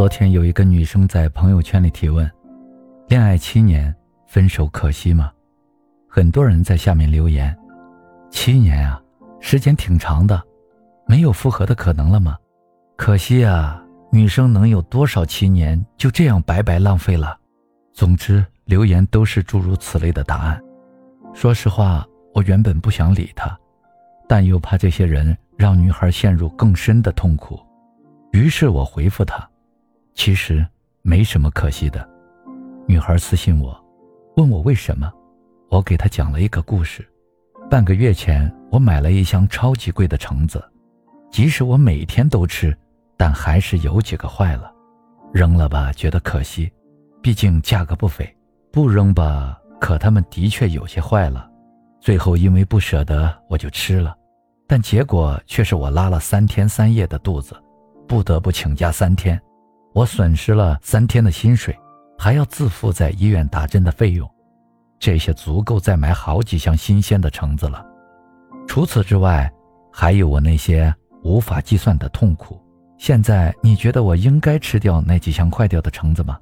昨天有一个女生在朋友圈里提问：“恋爱七年，分手可惜吗？”很多人在下面留言：“七年啊，时间挺长的，没有复合的可能了吗？可惜啊，女生能有多少七年就这样白白浪费了？”总之，留言都是诸如此类的答案。说实话，我原本不想理他，但又怕这些人让女孩陷入更深的痛苦，于是我回复他。其实没什么可惜的。女孩私信我，问我为什么。我给她讲了一个故事。半个月前，我买了一箱超级贵的橙子，即使我每天都吃，但还是有几个坏了。扔了吧，觉得可惜，毕竟价格不菲；不扔吧，可它们的确有些坏了。最后因为不舍得，我就吃了，但结果却是我拉了三天三夜的肚子，不得不请假三天。我损失了三天的薪水，还要自付在医院打针的费用，这些足够再买好几箱新鲜的橙子了。除此之外，还有我那些无法计算的痛苦。现在你觉得我应该吃掉那几箱坏掉的橙子吗？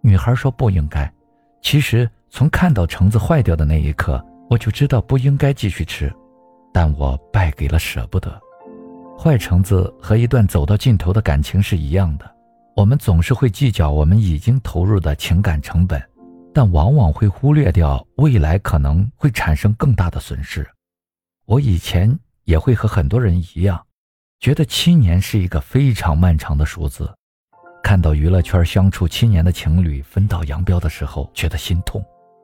女孩说不应该。其实从看到橙子坏掉的那一刻，我就知道不应该继续吃，但我败给了舍不得。坏橙子和一段走到尽头的感情是一样的。我们总是会计较我们已经投入的情感成本，但往往会忽略掉未来可能会产生更大的损失。我以前也会和很多人一样，觉得七年是一个非常漫长的数字。看到娱乐圈相处七年的情侣分道扬镳的时候，觉得心痛，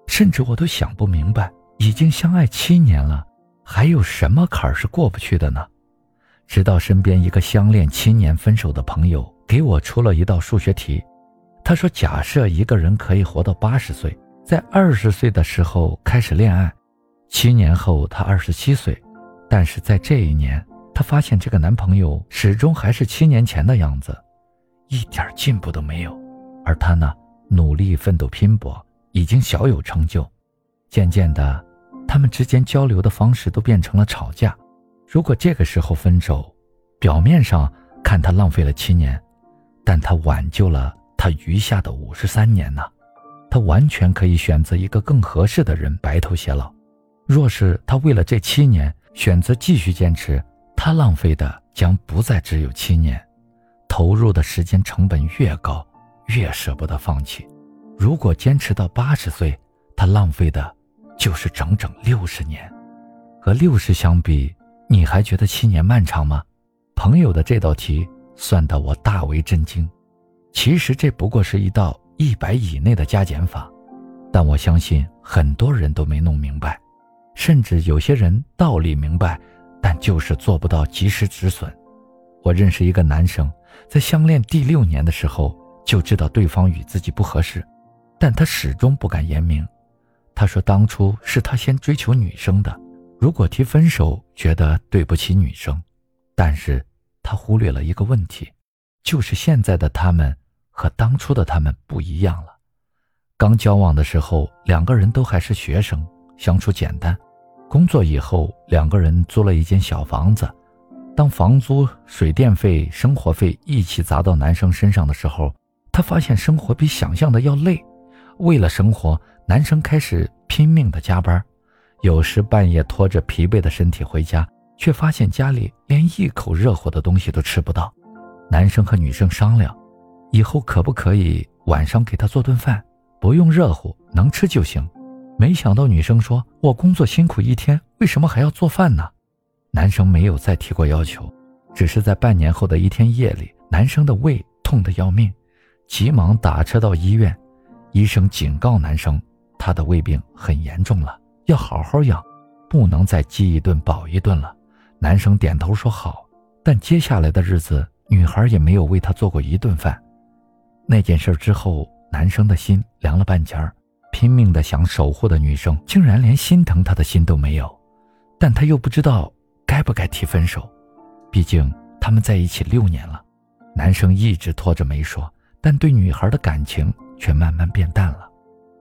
甚至我都想不明白，已经相爱七年了，还有什么坎儿是过不去的呢？直到身边一个相恋七年分手的朋友。给我出了一道数学题，他说：“假设一个人可以活到八十岁，在二十岁的时候开始恋爱，七年后他二十七岁，但是在这一年，他发现这个男朋友始终还是七年前的样子，一点进步都没有。而他呢，努力奋斗拼搏，已经小有成就。渐渐的，他们之间交流的方式都变成了吵架。如果这个时候分手，表面上看他浪费了七年。”但他挽救了他余下的五十三年呢，他完全可以选择一个更合适的人白头偕老。若是他为了这七年选择继续坚持，他浪费的将不再只有七年，投入的时间成本越高，越舍不得放弃。如果坚持到八十岁，他浪费的就是整整六十年。和六十相比，你还觉得七年漫长吗？朋友的这道题。算得我大为震惊，其实这不过是一道一百以内的加减法，但我相信很多人都没弄明白，甚至有些人道理明白，但就是做不到及时止损。我认识一个男生，在相恋第六年的时候就知道对方与自己不合适，但他始终不敢言明。他说当初是他先追求女生的，如果提分手，觉得对不起女生，但是。他忽略了一个问题，就是现在的他们和当初的他们不一样了。刚交往的时候，两个人都还是学生，相处简单。工作以后，两个人租了一间小房子。当房租、水电费、生活费一起砸到男生身上的时候，他发现生活比想象的要累。为了生活，男生开始拼命的加班，有时半夜拖着疲惫的身体回家。却发现家里连一口热乎的东西都吃不到。男生和女生商量，以后可不可以晚上给他做顿饭，不用热乎，能吃就行。没想到女生说：“我工作辛苦一天，为什么还要做饭呢？”男生没有再提过要求，只是在半年后的一天夜里，男生的胃痛得要命，急忙打车到医院。医生警告男生，他的胃病很严重了，要好好养，不能再饥一顿饱一顿了。男生点头说好，但接下来的日子，女孩也没有为他做过一顿饭。那件事之后，男生的心凉了半截儿，拼命的想守护的女生，竟然连心疼他的心都没有。但他又不知道该不该提分手，毕竟他们在一起六年了。男生一直拖着没说，但对女孩的感情却慢慢变淡了。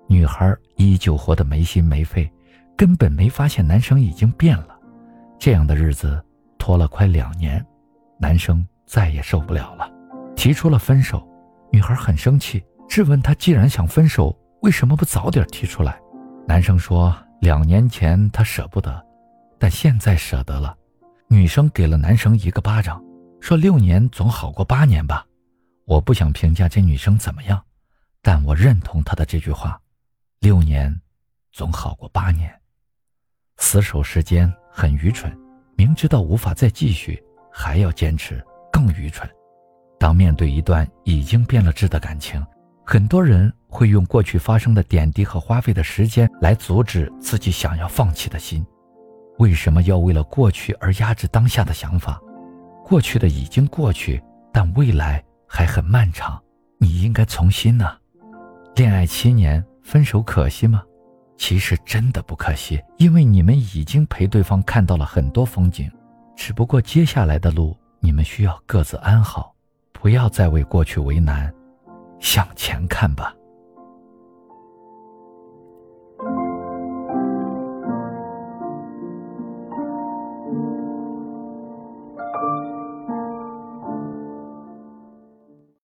女孩依旧活得没心没肺，根本没发现男生已经变了。这样的日子拖了快两年，男生再也受不了了，提出了分手。女孩很生气，质问他：既然想分手，为什么不早点提出来？男生说：两年前他舍不得，但现在舍得了。女生给了男生一个巴掌，说：六年总好过八年吧。我不想评价这女生怎么样，但我认同她的这句话：六年总好过八年。死守时间很愚蠢，明知道无法再继续，还要坚持，更愚蠢。当面对一段已经变了质的感情，很多人会用过去发生的点滴和花费的时间来阻止自己想要放弃的心。为什么要为了过去而压制当下的想法？过去的已经过去，但未来还很漫长，你应该从新呢。恋爱七年，分手可惜吗？其实真的不可惜，因为你们已经陪对方看到了很多风景，只不过接下来的路，你们需要各自安好。不要再为过去为难，向前看吧。